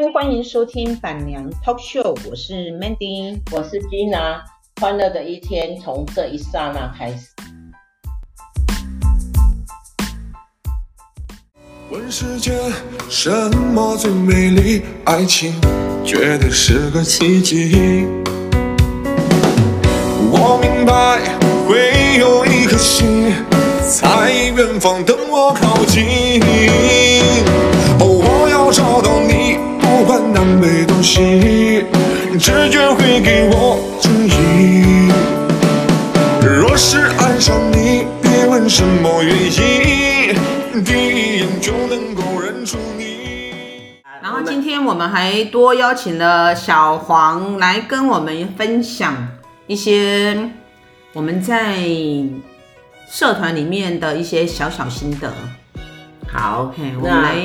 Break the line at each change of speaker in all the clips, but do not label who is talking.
嗨，欢迎收听板娘 Talk Show，我是 Mandy，
我是 Gina，欢乐的一天从这一刹那开始。
问世间什么最美丽？爱情绝对是个奇迹。我明白会有一颗心在远方等我靠近。直觉会给我指引。若是爱上你，别问什么原因，第一眼就能够认出你。
然后今天我们还多邀请了小黄来跟我们分享一些我们在社团里面的一些小小心得。
好
，OK，我们来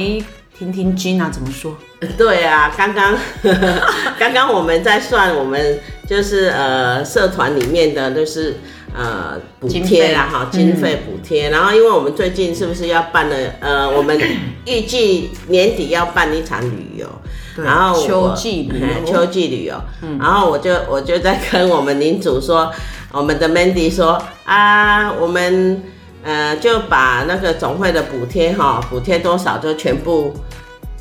听听 Gina 怎么说。
对啊，刚刚 刚刚我们在算，我们就是呃社团里面的就是呃补贴啦哈，经费补贴。然后因为我们最近是不是要办了呃，我们预计年底要办一场旅游，然后
秋季旅游，
秋季旅游。然后我就我就在跟我们领主说，我们的 Mandy 说啊，我们呃就把那个总会的补贴哈，补贴多少就全部。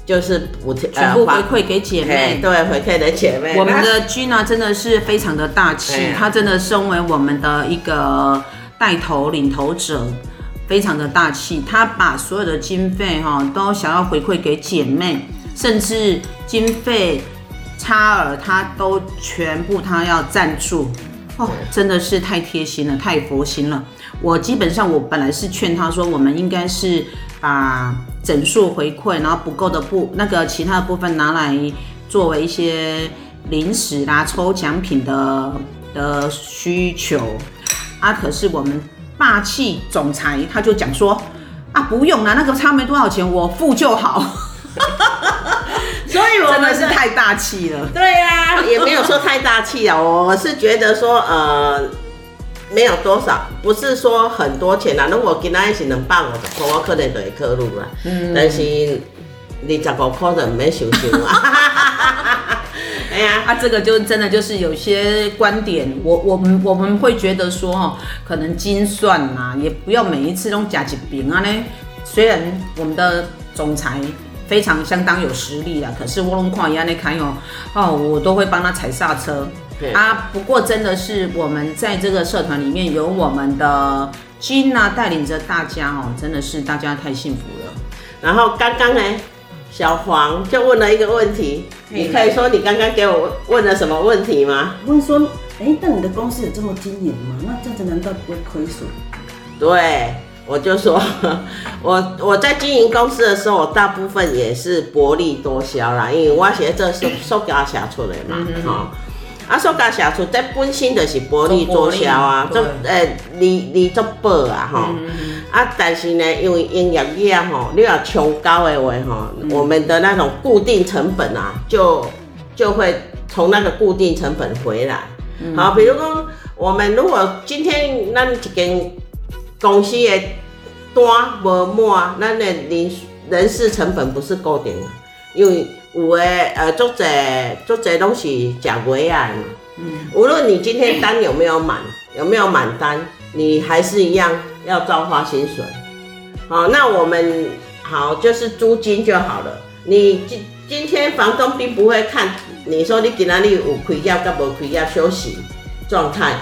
就是补贴，
全部回馈给姐妹，
对，回馈给姐妹。
我们的 Gina 真的是非常的大气，她真的身为我们的一个带头领头者，非常的大气。她把所有的经费哈都想要回馈给姐妹，甚至经费差额她都全部她要赞助。哦，真的是太贴心了，太佛心了。我基本上我本来是劝他说，我们应该是把。整数回馈，然后不够的部那个其他的部分拿来作为一些零食啦、抽奖品的的需求啊。可是我们霸气总裁他就讲说啊，不用啦，那个差没多少钱，我付就好。所以我们是太大气了。
对呀、啊，也没有说太大气啊，我是觉得说呃。没有多少，不是说很多钱啦。如果今仔是两百五十块，我可能就会考虑啦。嗯，但是二十五块就没想想啊。哎呀，
啊，这个就真的就是有些观点，我我们我们会觉得说哦，可能精算呐，也不要每一次都加几饼啊呢。虽然我们的总裁非常相当有实力了，可是我拢看伊安尼开哦，哦，我都会帮他踩刹车。啊，不过真的是我们在这个社团里面有我们的 Gina 带领着大家哦，真的是大家太幸福了。
然后刚刚呢，小黄就问了一个问题，你可以说你刚刚给我问了什么问题吗？
问说，哎，那你的公司有这么经营吗？那这样子难道不会亏损？
对，我就说，我我在经营公司的时候，我大部分也是薄利多销啦，因为我写这是塑胶写出来嘛，哈、嗯。啊，塑胶写出这本身就是薄利多销啊，做诶利利足薄啊，吼、嗯。啊，但是呢，因为营业额吼，你要冲高的话吼，嗯、我们的那种固定成本啊，就就会从那个固定成本回来。嗯、好，比如说我们如果今天那一间公司的单无满，咱的人人事成本不是固定的，因为。有诶，呃，做者做者东西讲回来嘛。嗯。无论你今天单有没有满，有没有满单，你还是一样要照发薪水。好，那我们好就是租金就好了。你今今天房东并不会看你说你今仔日有开业甲无开业休息状态，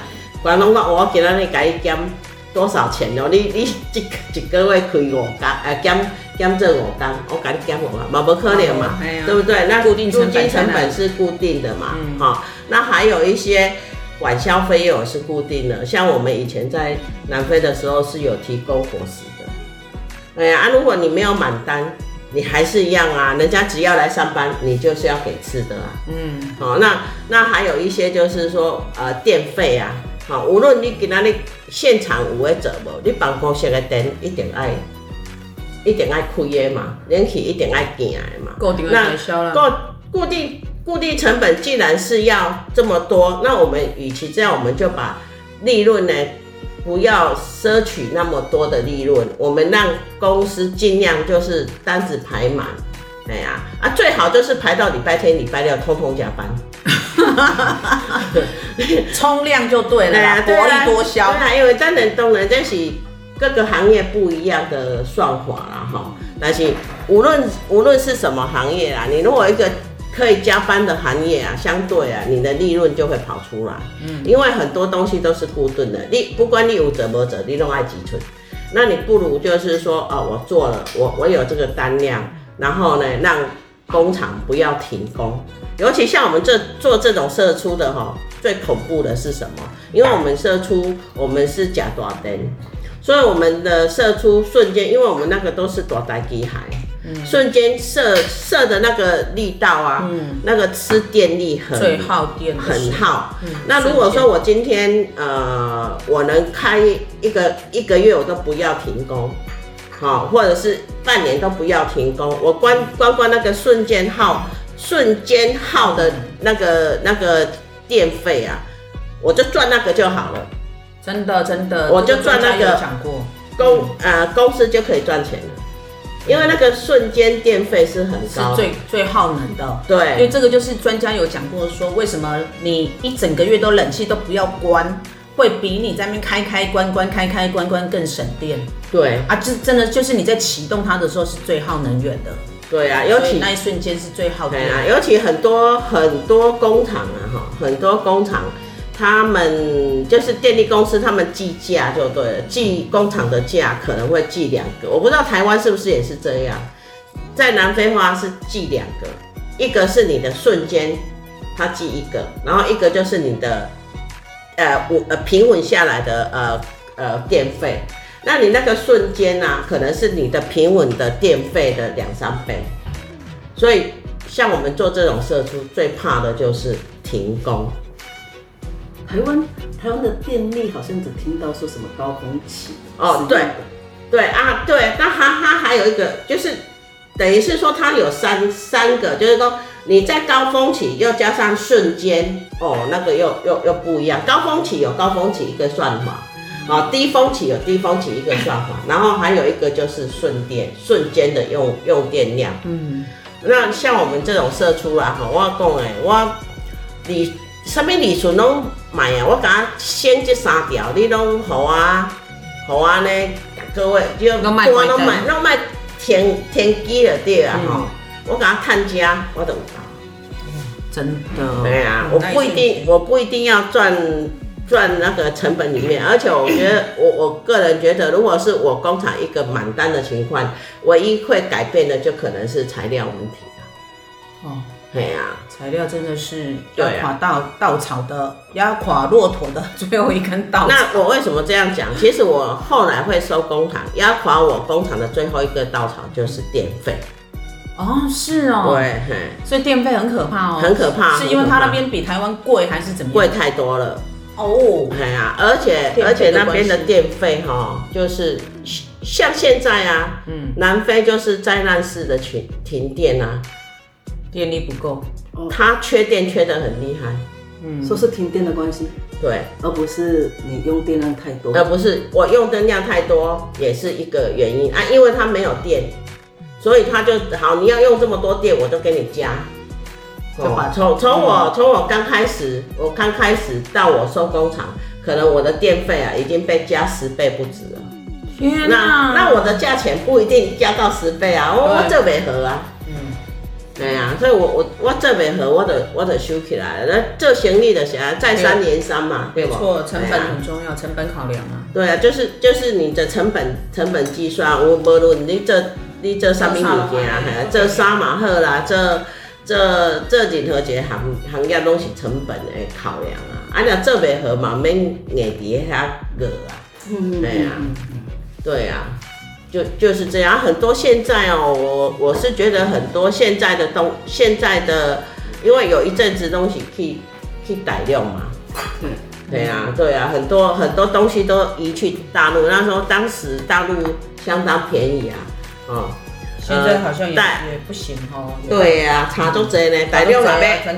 房东讲我今仔日给你减多少钱哦？你你一一个月开五单，呃减。减这五单，我赶紧减我嘛，嘛不可能嘛，对不对？那租金成本是固定的嘛，好，那还有一些管销费用是固定的，像我们以前在南非的时候是有提供伙食的。哎呀，啊，如果你没有满单，你还是一样啊，人家只要来上班，你就是要给吃的啊。嗯，好，那那还有一些就是说，呃，电费啊，好，无论你给哪里现场有会做无，你办公室的灯一定爱。一定爱开的嘛，人气一定爱减的嘛。固定开销啦。固固定固定成本既然是要这么多，那我们与其这样，我们就把利润呢，不要奢取那么多的利润，我们让公司尽量就是单子排满，对呀，啊，最好就是排到礼拜天、礼拜六，通通加班，
冲量就对了啦，薄利多销。
对啊，因为咱冷冻呢，这是各个行业不一样的算法啦，哈。但是无论无论是什么行业啊，你如果一个可以加班的行业啊，相对啊，你的利润就会跑出来。嗯，因为很多东西都是固定的，你不管你有折没折，你都爱几寸。那你不如就是说，哦，我做了，我我有这个单量，然后呢，让工厂不要停工。尤其像我们这做这种射出的哈，最恐怖的是什么？因为我们射出，我们是假大灯，所以我们的射出瞬间，因为我们那个都是大台机海。瞬间射射的那个力道啊，嗯、那个吃电力很
最耗电，
很耗。嗯、那如果说我今天呃，我能开一个一个月，我都不要停工，好，或者是半年都不要停工，我关关关那个瞬间耗瞬间耗的那个那个电费啊，我就赚那个就好了。
真的真的，
我就赚那个讲过公呃公司就可以赚钱了。因为那个瞬间电费是很高，
是最最耗能的。
对，
因为这个就是专家有讲过说，为什么你一整个月都冷气都不要关，会比你在那边开开关关开开关关更省电。
对
啊，这真的就是你在启动它的时候是最耗能源的。
对啊，尤其
那一瞬间是最耗电。
对啊，尤其很多很多工厂啊，哈，很多工厂。他们就是电力公司，他们计价就对了，计工厂的价可能会计两个，我不知道台湾是不是也是这样，在南非话是计两个，一个是你的瞬间，它计一个，然后一个就是你的呃我呃平稳下来的呃呃电费，那你那个瞬间呢、啊，可能是你的平稳的电费的两三倍，所以像我们做这种射出，最怕的就是停工。
台湾台湾的电力好像只听到说什么高峰期
哦，对，对啊，对，那它它还有一个就是，等于是说它有三三个，就是说你在高峰期又加上瞬间哦，那个又又又不一样。高峰期有高峰期一个算法，啊，低峰期有低峰期一个算法，然后还有一个就是瞬电瞬间的用用电量。嗯，那像我们这种射出啊哈，我讲诶，我你什么利润拢？买啊，我甲先这三条，你拢好啊，好啊呢，各位就我拢买，拢买天天机了对啊哈，我甲他探家，我都有搞。
真的。
对啊，我不一定，我不一定要赚赚那个成本里面，而且我觉得，我我个人觉得，如果是我工厂一个满单的情况，唯一会改变的就可能是材料问题了。哦。对呀，
材料真的是压垮稻稻草的，压垮骆驼的最后一根稻草。
那我为什么这样讲？其实我后来会收工厂，压垮我工厂的最后一个稻草就是电费。
哦，是哦。
对，
所以电费很可怕哦。
很可怕。
是因为它那边比台湾贵，还是怎么样？
贵太多了。
哦。
对啊，而且而且那边的电费哈，就是像现在啊，嗯，南非就是灾难式的停停电啊。
电力不够，
它缺电缺得很厉害，
嗯，说是停电的关系，
对，
而不是你用电量太多，
而不是我用电量太多也是一个原因。啊，因为它没有电，所以它就好，你要用这么多电，我都给你加，从从、哦、我从我刚开始，我刚开始到我收工厂，可能我的电费啊已经被加十倍不止了，那那我的价钱不一定加到十倍啊，我我这没合啊。嗯对、啊，所以我我我这边合我得我得收起来了，那这行李的时候再三连三嘛，对不？
没错，成本很重要，啊、成本考量啊。
对啊，就是就是你的成本成本计算，我无论你这你这什么物件啊，这啥嘛好啦，这这这任何一个行行业都是成本的考量啊，啊你做袂好嘛免硬底下个啊，对呀、啊，对、啊。就就是这样，很多现在哦，我我是觉得很多现在的东，现在的，因为有一阵子东西去去改良嘛，嗯，对啊，对啊，很多很多东西都移去大陆，那时候当时大陆相当便宜啊，哦，
现在好像也也不行哦，
对啊，差足济呢，大陆若要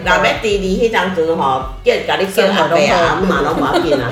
若要第二迄张阵吼，叫甲你叫阿伯啊，嘛拢无要紧啊。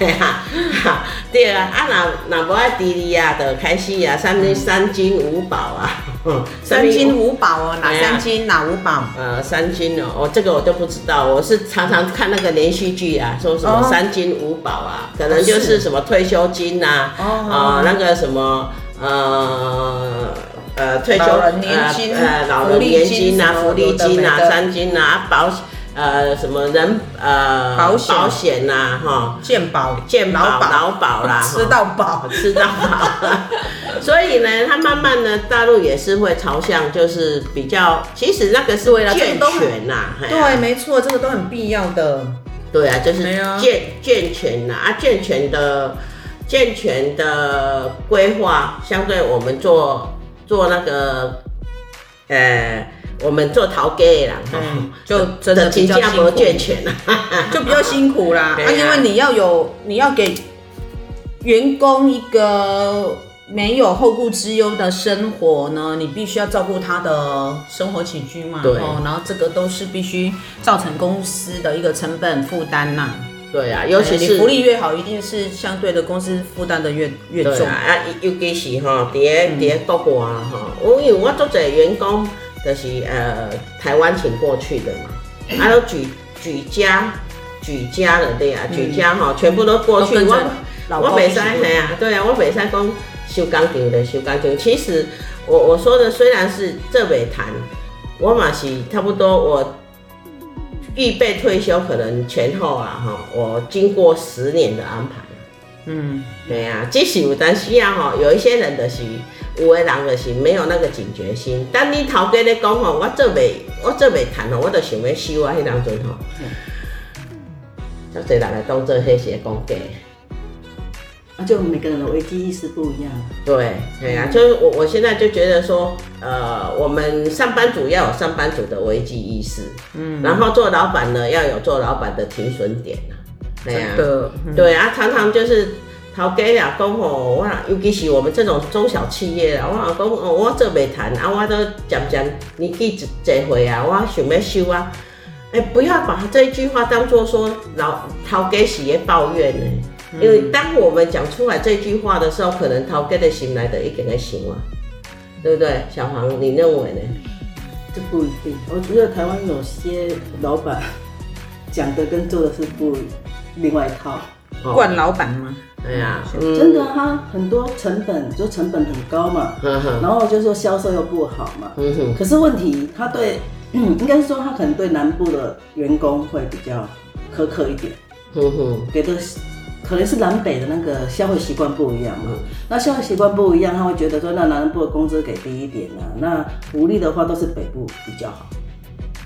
对啊，啊那那不爱滴滴啊的开始啊，三三金五宝啊，
三金五宝哦，哪三金哪五宝？
呃，三金哦，我，这个我都不知道，我是常常看那个连续剧啊，说什么三金五宝啊，可能就是什么退休金呐，啊，那个什么呃呃退休
年金
呃老人年金啊，福利金啊，三金啊，保险。呃，什么人呃保险。保险呐，哈，健保。健保劳保。啦，
吃到饱。
吃到饱，所以呢，它慢慢的大陆也是会朝向就是比较，其实那个是为了健全呐，
对，没错，这个都很必要的，
对啊，就是健健全呐啊，健全的健全的规划，相对我们做做那个呃。我们做头家的啦，
嗯，就真的比较辛苦，就比较辛苦啦。啊，因为你要有，你要给员工一个没有后顾之忧的生活呢，你必须要照顾他的生活起居嘛。
对，
然后这个都是必须造成公司的一个成本负担呐。
对啊，尤其是
你福利越好，一定是相对的公司负担的越越重啊。
啊，尤其是哈，在在国外哈，我因为我做这员工。就是呃，台湾请过去的嘛，还有举举家举家的对啊，举家哈，全部都过去。我我北山嘿啊，对啊，我北山讲修钢琴的修钢琴。其实我我说的虽然是这北谈，我嘛是差不多，我预备退休可能前后啊哈，我经过十年的安排。嗯，对啊，即使有当时啊哈，有一些人的是。有的人就是没有那个警觉心。当你头家咧讲吼，我做袂，我做袂谈吼，我就想要收啊。迄当阵吼，就侪人来当做迄些讲假。
啊，就每个人的危机意识不一样。
对，对啊，就是我我现在就觉得说，呃，我们上班族要有上班族的危机意识，嗯，然后做老板呢要有做老板的停损点啊。对啊，对啊，常常就是。头家啊，讲吼，我尤其是我们这种中小企业啦，我讲哦，我做袂谈啊，我都渐渐年纪一一岁啊，我想要收啊。哎、欸，不要把这一句话当做说老头家是在抱怨呢，因为当我们讲出来这句话的时候，可能头家的心来的一点个行啊，对不对？小黄，你认为呢？
这不一定，我觉得台湾有些老板讲的跟做的是不另外一套。
惯老板吗？
对呀，
真的，他很多成本就成本很高嘛，然后就说销售又不好嘛，可是问题他对，应该是说他可能对南部的员工会比较苛刻一点，给的可能是南北的那个消费习惯不一样嘛，那消费习惯不一样，他会觉得说那南部的工资给低一点啊，那福利的话都是北部比较好，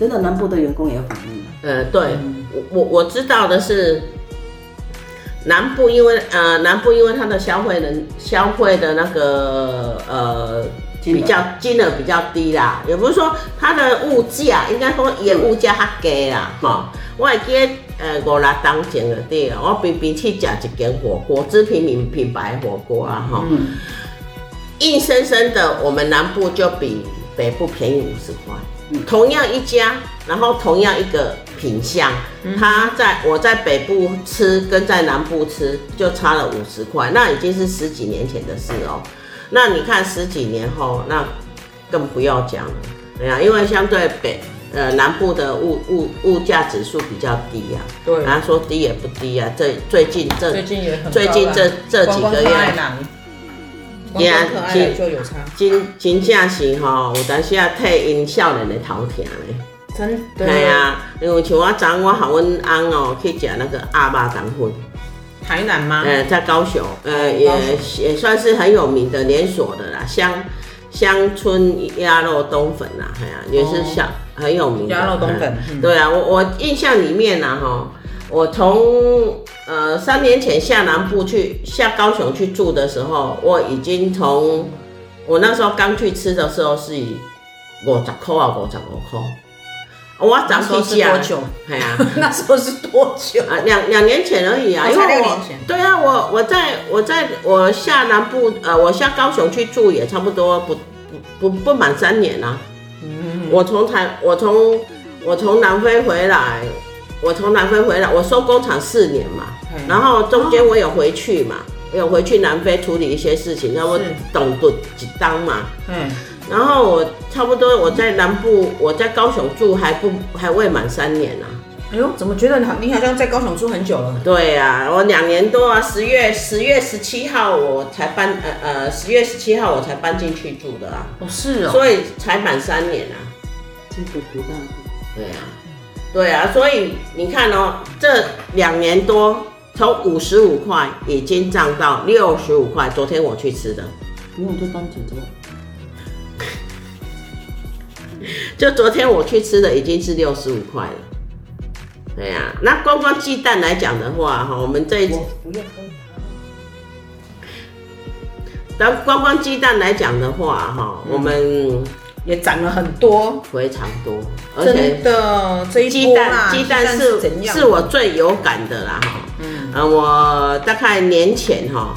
真的南部的员工也有反应。
呃，对。我我我知道的是。南部因为呃南部因为它的消费能消费的那个呃比较金额比较低啦，也不是说它的物价应该说也物价较低啦哈。我还记得呃五六当前的对，我比比去吃一间火锅，知名品品牌火锅啊哈，硬生生的我们南部就比北部便宜五十块，同样一家，然后同样一个。品相，他在我在北部吃跟在南部吃就差了五十块，那已经是十几年前的事哦。那你看十几年后，那更不要讲了，对呀，因为相对北呃南部的物物物价指数比较低呀，对，然后说低也不低呀，这最近这最近也很最近这这几个月，对啊，金金金价是吼，有当时啊替因少年的头疼嘞。
真的，
对啊，因为像我昨我和阮翁哦去食那个鸭肉肠粉，
台南吗？
呃，在高雄，呃，也也算是很有名的连锁的啦，乡乡村鸭肉冬粉啦，哎呀，也是像很有名的鸭肉冬粉。对啊，我我印象里面呢，哈，我从呃三年前下南部去下高雄去住的时候，我已经从我那时候刚去吃的时候是以五十块啊，五十五块。我早起吃啊，哎呀，
那时候是多久
啊？两两年前而已啊，因为两年前。对啊，我我在我在我下南部呃，我下高雄去住也差不多不不不不满三年啊。嗯。我从台我从我从南非回来，我从南非回来，我收工厂四年嘛，然后中间我有回去嘛，我有回去南非处理一些事情，然后懂得几当嘛，嗯，然后我差不多我在南部，我在高雄住还不还未满三年呢、啊。
哎呦，怎么觉得你好？你好像在高雄住很久了。
对啊，我两年多啊，十月十月十七号我才搬，呃呃，十月十七号我才搬进去住的啊。
哦，是哦。
所以才满三年啊。
这个不大。
对啊，对啊，所以你看哦，这两年多从五十五块已经涨到六十五块。昨天我去吃的。
不用就当姐姐。
就昨天我去吃的已经是六十五块了。对呀、啊，那光光鸡蛋来讲的话，哈，我们这一次不要喝但光光鸡蛋来讲的话，哈、嗯，我们
也涨了很多，
非常多。
而且的这一
鸡蛋，鸡蛋是蛋是，是我最有感的啦，哈。嗯。呃，我大概年前哈，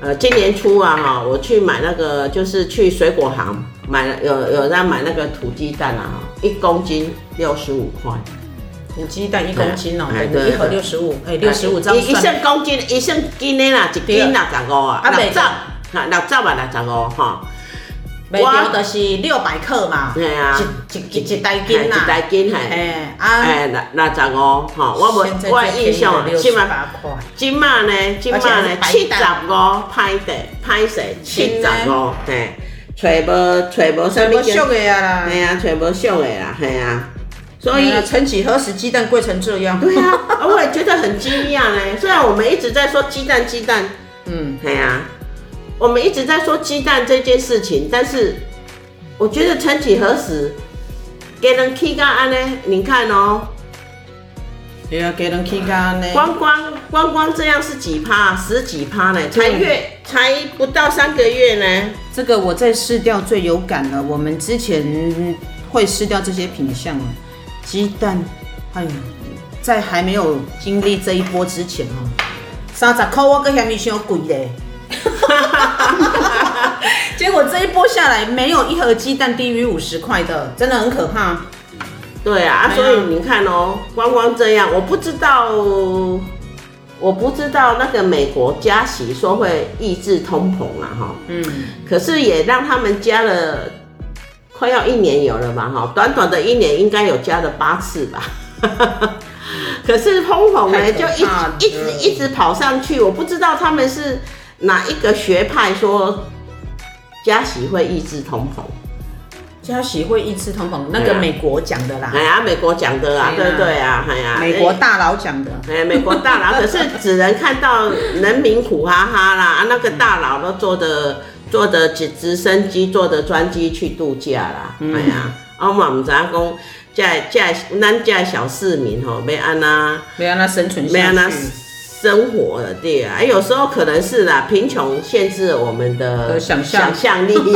呃，今年初啊，哈，我去买那个，就是去水果行买了，有有在买那个土鸡蛋啊，一公斤六十五块。
土鸡蛋一公斤哦，一盒六十五，哎，六十五张。
一一升公斤，一升斤的啦，一斤六十五啊，六十，哈，六十啊，六十五哈。
每条都是六百克嘛，
对啊，
一一一袋斤呐，
一袋斤系，哎，哎，六六十五哈，我无我印象，七万八块，今嘛呢，今嘛呢，七十五派的，派色七十五，嘿，找无找无什么
俗的啊啦，
系啊，找无俗的啦，系啊。所以，
曾几何时，鸡蛋贵成这样？
对啊，我也觉得很惊讶呢。虽然我们一直在说鸡蛋，鸡蛋，嗯，对啊，我们一直在说鸡蛋这件事情，但是我觉得曾几何时，给人气干安呢？你看哦，
对啊，给人气干呢？
光光光光这样是几趴？十几趴呢？才月才不到三个月呢。
这个我在试掉最有感了。我们之前会试掉这些品相啊。鸡蛋，哎呀，在还没有经历这一波之前哦，三十块我搁嫌你太贵嘞，结果这一波下来，没有一盒鸡蛋低于五十块的，真的很可怕。
对啊，所以你看哦，光光这样，我不知道，我不知道那个美国加息说会抑制通膨啊，哈，嗯，可是也让他们加了。快要一年有了吧，哈，短短的一年应该有加了八次吧，可是通膨呢就一直一直一直跑上去，我不知道他们是哪一个学派说加息会抑制通膨，
加息会抑制通膨，那个美国讲的啦，
哎呀，美国讲的啦，对对啊，哎呀，
美国大佬讲的，
哎，美国大佬，可是只能看到人民苦哈哈啦，啊，那个大佬都坐的。坐的直直升机，坐的专机去度假啦。嗯、哎呀，我嘛唔知影讲，在在咱这小市民吼，要安那，
要安那生存下去，
要安那生活的对啊。有时候可能是啦，贫穷限制了我们的想象想象力。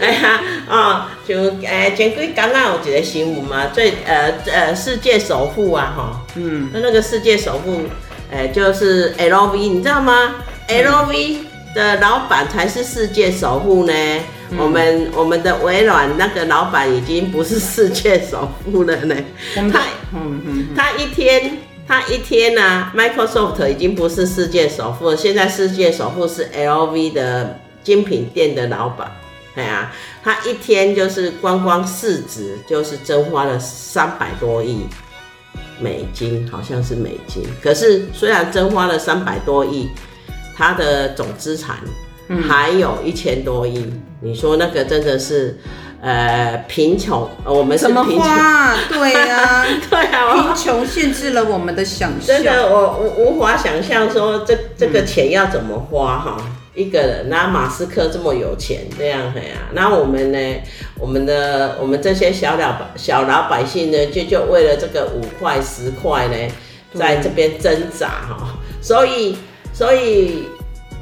哎呀，哦，就诶，前几刚刚有一个新闻嘛，最呃呃世界首富啊，哈，嗯，那那个世界首富，诶，就是 LV，你知道吗？LV。的老板才是世界首富呢。嗯、我们我们的微软那个老板已经不是世界首富了呢。嗯、他嗯嗯，他一天他一天呢、啊、，Microsoft 已经不是世界首富了，现在世界首富是 LV 的精品店的老板。哎呀，他一天就是光光市值就是蒸发了三百多亿美金，好像是美金。可是虽然蒸发了三百多亿。他的总资产还有一千多亿，嗯，你说那个真的是，呃，贫穷，我们是贫穷，
对呀，
对啊，
贫穷限制了我们的想象，
真的，我无无法想象说这这个钱要怎么花哈，嗯，一个人，那马斯克这么有钱这样的呀，那我们呢，我们的我们这些小老百小老百姓呢，就就为了这个五块十块呢，在这边挣扎哈，所以。所以，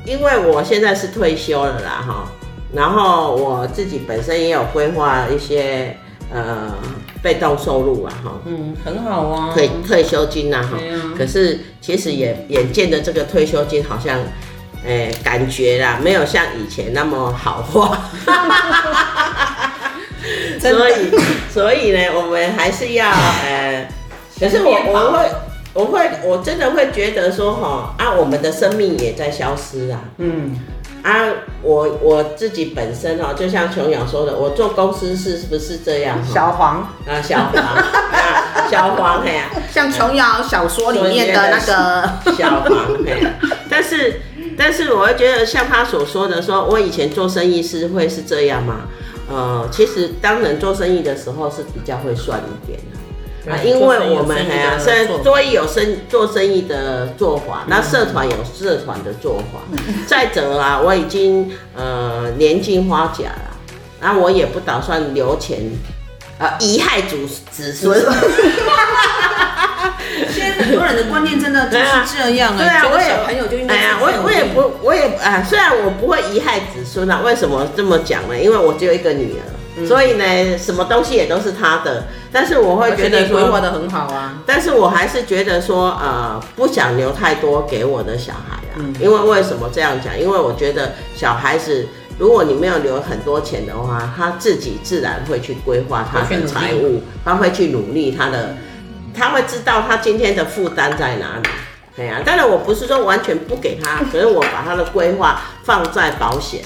因为我现在是退休了啦，哈，然后我自己本身也有规划一些呃被动收入啊，哈，
嗯，很好啊，
退退休金呐，哈，可是其实也眼见的这个退休金好像，哎、欸，感觉啦，没有像以前那么好花，所以所以呢，我们还是要呃，可是我我会我会我真的会觉得说哈啊，我们的生命也在消失啊，嗯。啊，我我自己本身哦，就像琼瑶说的，我做公司是是不是这样？
小黄
啊，小黄啊，小黄嘿呀，
像琼瑶小说里面的那个
小黄嘿呀。但是但是我会觉得，像他所说的，说我以前做生意是会是这样吗？呃，其实当人做生意的时候是比较会算一点的。啊，因为我们哎呀，现在所以有生做生意的做法，那社团有社团的做法。再者啊，我已经呃年近花甲了，那我也不打算留钱，呃，遗害祖子孙。
现在很多人的观念真的就是这样哎、欸，对啊，我也朋友就应该，哎呀，
我我也不，我也啊，虽然我不会遗害子孙啊，为什么这么讲呢？因为我只有一个女儿。所以呢，什么东西也都是他的，但是我会觉得说，规
划得很好啊。
但是我还是觉得说，呃，不想留太多给我的小孩啊。因为为什么这样讲？因为我觉得小孩子，如果你没有留很多钱的话，他自己自然会去规划他的财务，他会去努力他的，他会知道他今天的负担在哪里。对呀，当然我不是说完全不给他，可是我把他的规划放在保险。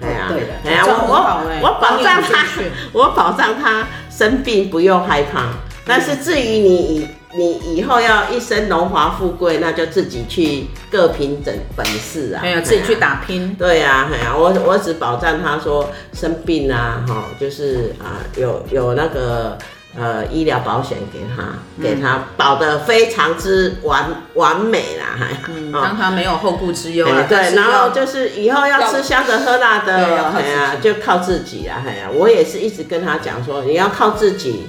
哎呀，哎呀，我我我保障他，我保障他生病不用害怕。但是至于你你以后要一生荣华富贵，那就自己去各凭本本事啊。
自己去打拼。
对呀，哎呀，我我只保障他说生病啊，哈，就是啊，有有那个。呃，医疗保险给他，给他保的非常之完完美啦，还
嗯，让他没有后顾之忧啊。
对，然后就是以后要吃香的喝辣的，哎呀，就靠自己啊，哎呀，我也是一直跟他讲说，你要靠自己，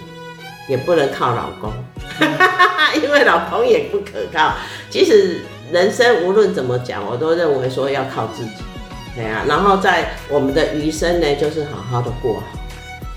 也不能靠老公，因为老公也不可靠。其实人生无论怎么讲，我都认为说要靠自己，对呀，然后在我们的余生呢，就是好好的过好。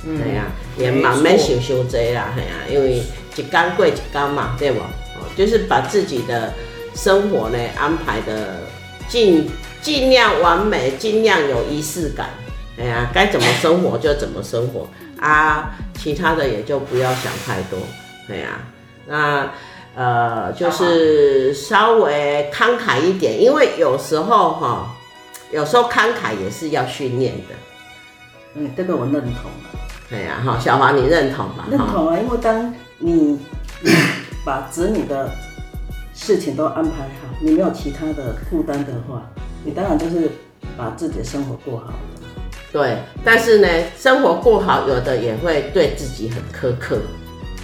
对呀，也慢慢修修这啦，嘿呀，因为一天过一天嘛，对不？哦，就是把自己的生活呢安排的尽尽量完美，尽量有仪式感。哎呀，该怎么生活就怎么生活啊，其他的也就不要想太多。对呀，那呃，就是稍微慷慨一点，因为有时候哈，有时候慷慨也是要训练的。
嗯，这个我认同。
对呀，哈，小华，你认同吗？
认同啊，因为当你把子女的事情都安排好，你没有其他的负担的话，你当然就是把自己的生活过好了。
对，但是呢，生活过好，有的也会对自己很苛刻。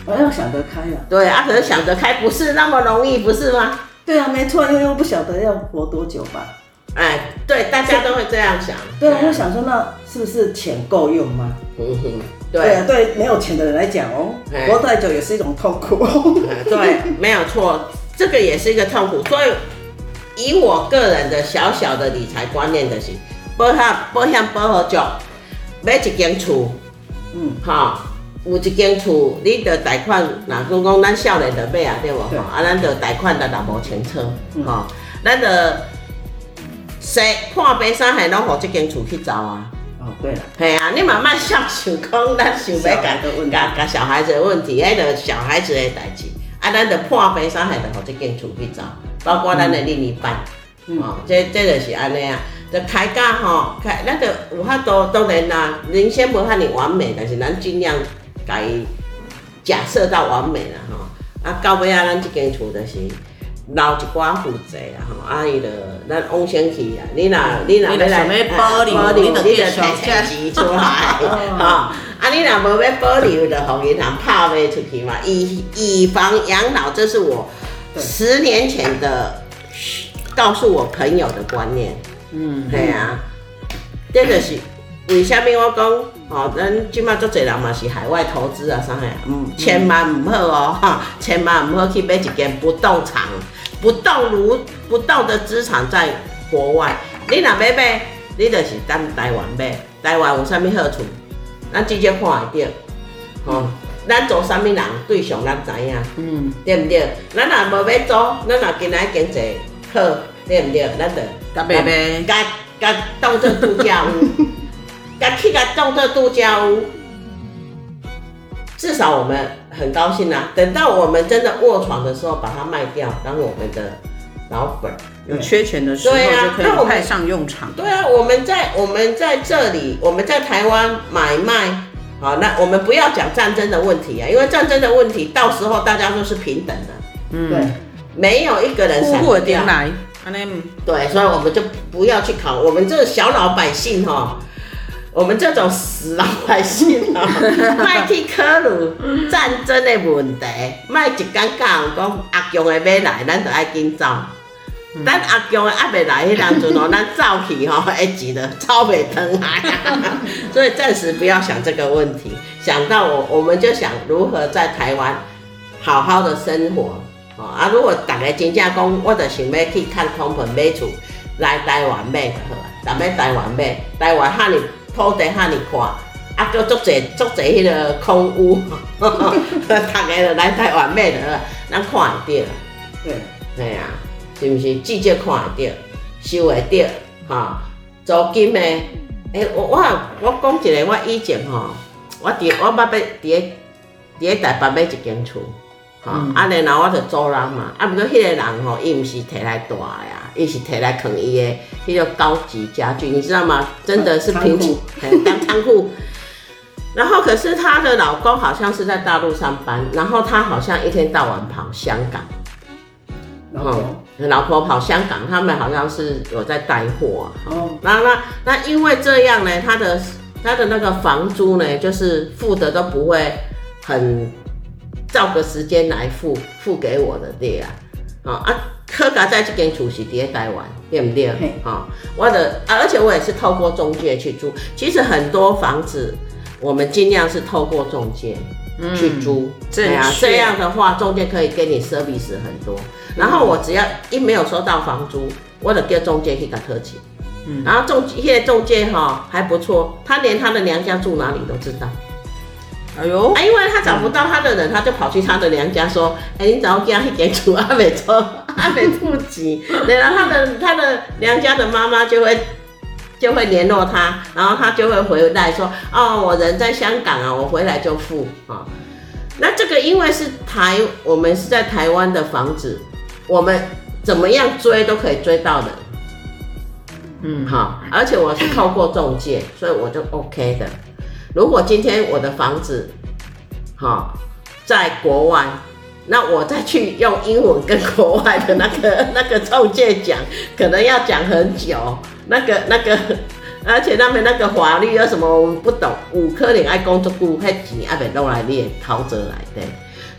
我要想得开啊。
对啊，可是想得开不是那么容易，不是吗？
对啊，没错，因为又不晓得要活多久吧。
哎，对，大家都会这样想。
对啊，就想说，那是不是钱够用吗？嗯哼。对，啊，对没有钱的人来讲哦，活太久也是一种痛苦。
对，没有错，这个也是一个痛苦。所以，以我个人的小小的理财观念就是，保险保险保好久，买一间厝，嗯，好，有一间厝，你的贷款，哪公讲咱少年的买啊，对不？对啊，咱的贷款的若无清楚，哈、嗯，咱的谁破病啥还拢互这间厝去走啊？
哦对了，
系啊，你慢慢想想讲，咱想要甲甲甲小孩子的问题，迄个小孩子的代志，啊，咱就破病啥，还得互这间厝去走，包括咱的另一半，嗯、哦，这这就是安尼啊，就开价吼，开，咱就有法度，当然啦，人生无遐尼完美，但是咱尽量甲伊假设到完美啦，吼，啊，到尾啊，咱这间厝就是。留一寡负债啊，吼，啊伊着咱往先去啊，你若你若要来保留，你着摕钱出来，吼，啊你若无要保留，着互银行拍卖出去嘛，以以房养老，这是我十年前的告诉我朋友的观念，嗯，对啊，这就是为虾米我讲。哦，咱即马足侪人嘛是海外投资啊，啥个，嗯，千万唔好哦，哈，千万唔好去买一间不动产，不动如不动的资产在国外。你若要买，你就是等台湾买。台湾有啥物好处？咱直接看会着，吼，咱做啥物人对象咱知影，嗯，对毋对？咱若无要做，咱若今仔经济好，对毋对？咱就甲买买，甲甲当做度假屋。甲去甲当做度假屋，至少我们很高兴啊。等到我们真的卧床的时候，把它卖掉，当我们的老本。
有缺钱的时候就可以派上用场。
对啊，我们在我们在这里，我们在台湾买卖，好，那我们不要讲战争的问题啊，因为战争的问题到时候大家都是平等的。
嗯，对，
没有一个人闪不掉。对，所以我们就不要去考我们这小老百姓哈，我们这种死老百姓哈，卖去考虑战争的问题，卖一刚刚讲阿强的要来，咱就爱紧走。咱阿强的还没来，迄当阵哦，咱走去吼，会急的超袂疼啊。所以暂时不要想这个问题，想到我，我们就想如何在台湾好好的生活。哦啊！如果大家真正讲，我就想要去看通膨买厝，来台湾买就好啊。咱要台湾买，台湾哈尼土地遐尼宽，啊，搁足侪足侪迄个空屋，大家就来台湾买就好，咱看会到。
对，
对啊，是毋是？至少看会到，收会到，哈，租金的。诶、欸，我我我讲一个，我以前吼，我伫我捌要伫咧伫咧台北买一间厝。啊，啊，然后我就租人嘛，啊，毋过迄个人吼，伊毋是摕来住呀，伊是摕来啃伊的迄个高级家具，你知道吗？真的是贫苦，当仓库。然后可是她的老公好像是在大陆上班，然后她好像一天到晚跑香港。然后老婆跑香港，他们好像是有在带货。哦，那那那因为这样呢，他的他的那个房租呢，就是付的都不会很。照个时间来付付给我的对啊，啊啊，客家在这间厝是伫台湾，对不对？哈，我的啊，而且我也是透过中介去租。其实很多房子，我们尽量是透过中介去租，对啊，这样的话，中介可以给你 service 很多。然后我只要一没有收到房租，我就叫中介去搞特请。嗯，然后中现在中介哈还不错，他连他的娘家住哪里都知道。哎呦！啊，因为他找不到他的人，他就跑去他的娘家说：“哎、欸，你找我给他一点厝，阿美做，阿美付钱。”然后他的 他的娘家的妈妈就会就会联络他，然后他就会回来说：“哦，我人在香港啊，我回来就付啊。”那这个因为是台，我们是在台湾的房子，我们怎么样追都可以追到的。嗯，好，而且我是透过中介，所以我就 OK 的。如果今天我的房子，好，在国外，那我再去用英文跟国外的那个 那个中介讲，可能要讲很久。那个那个，而且他们那个法律有什么我们不懂，五科你爱工作顾，还几阿北弄来练逃着来的。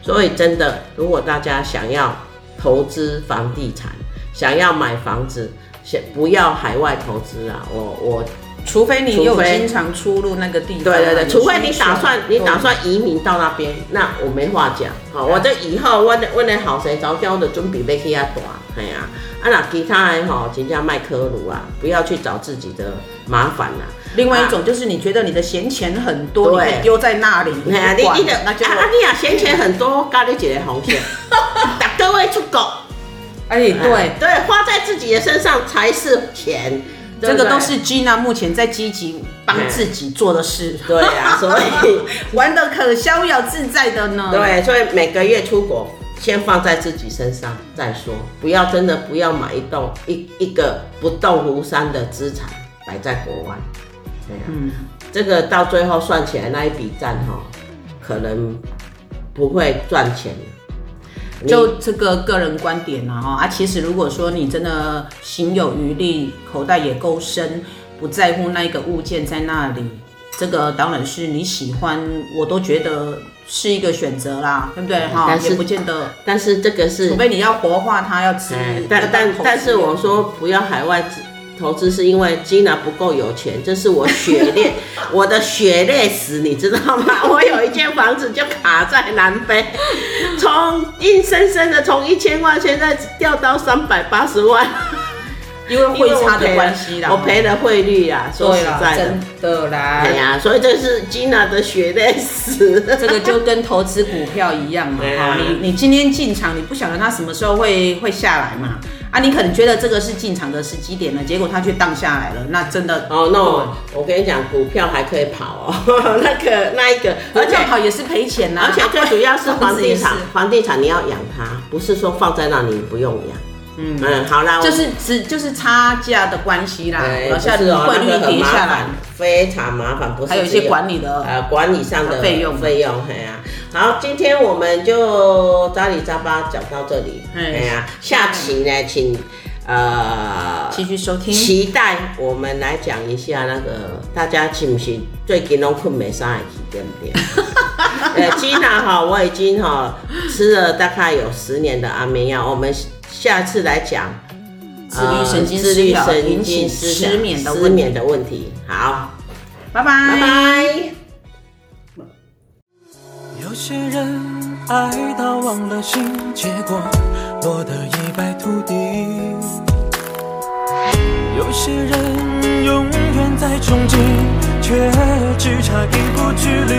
所以真的，如果大家想要投资房地产，想要买房子，先不要海外投资啊，我我。
除非你有经常出入那个地方，
对对对，除非你打算你打算移民到那边，那我没话讲。好，我这以后问问的好谁着交的准备要去遐大，哎呀，啊那其他的吼，人家卖科鲁啊，不要去找自己的麻烦啦。
另外一种就是你觉得你的闲钱很多，你可以丢在那
里，你你的啊你啊闲钱很多，教你一个方式，各位出国，
哎对
对，花在自己的身上才是钱。
这个都是 Gina 目前在积极帮自己做的事，
对呀、啊，所以
玩得可逍遥自在的呢。
对，所以每个月出国，先放在自己身上再说，不要真的不要买一栋一一个不动如山的资产摆在国外。对呀、啊，嗯，这个到最后算起来那一笔账哈，可能不会赚钱。
就这个个人观点呐哈啊，其实如果说你真的行有余力，口袋也够深，不在乎那一个物件在那里，这个当然是你喜欢，我都觉得是一个选择啦，对不对哈？也不见得，
但是这个是，
除非你要活化它，要吃，
但但但是我说不要海外投资是因为 Gina 不够有钱，这是我血泪，我的血泪史，你知道吗？我有一间房子就卡在南非，从硬生生的从一千万现在掉到三百八十万，
因为汇差的关系啦，
我赔了汇率啊，说实在的，
真的啦，
哎呀，所以这是 Gina 的血泪史，
这个就跟投资股票一样嘛，哈、啊，你你今天进场，你不晓得它什么时候会会下来嘛。啊，你可能觉得这个是进场的时机点了，结果它却荡下来了，那真的
哦，那我我跟你讲，股票还可以跑哦，那个那一个，
而且跑也是赔钱呐，
而且最主要是房地产，房地产你要养它，不是说放在那里不用养。嗯。嗯，好啦，
就是只就是差价的关系啦，然后汇率跌下来，
非常麻烦，不是
还有一些管理的
呃管理上的费用费用，哎呀，好，今天我们就扎里扎巴讲到这里，哎呀，下期呢，请呃
继续收听，
期待我们来讲一下那个大家是不是最近拢困没上来去对不对？呃，吉娜哈，我已经哈吃了大概有十年的安眠药，我们。下次来讲
自律神经失调引起失眠的
失眠的问题。好，
拜拜拜拜。
有些人爱到忘了形，结果落得一败涂地；有些人永远在憧憬，却只差一步距离。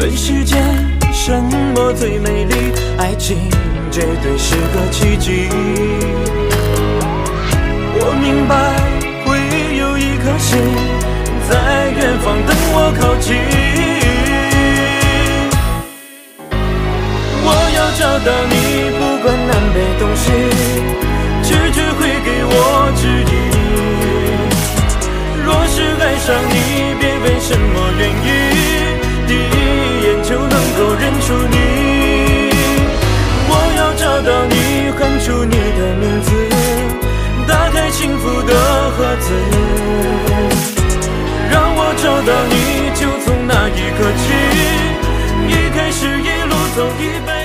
问世间。什么最美丽？爱情绝对是个奇迹。我明白心在远方等我靠近。我要找到你，不管南北东西，直觉会给我指引。若是爱上你，别问什么原因，第一眼就能够认。出你，我要找到你，喊出你的名字，打开幸福的盒子。去。一开始一路走一辈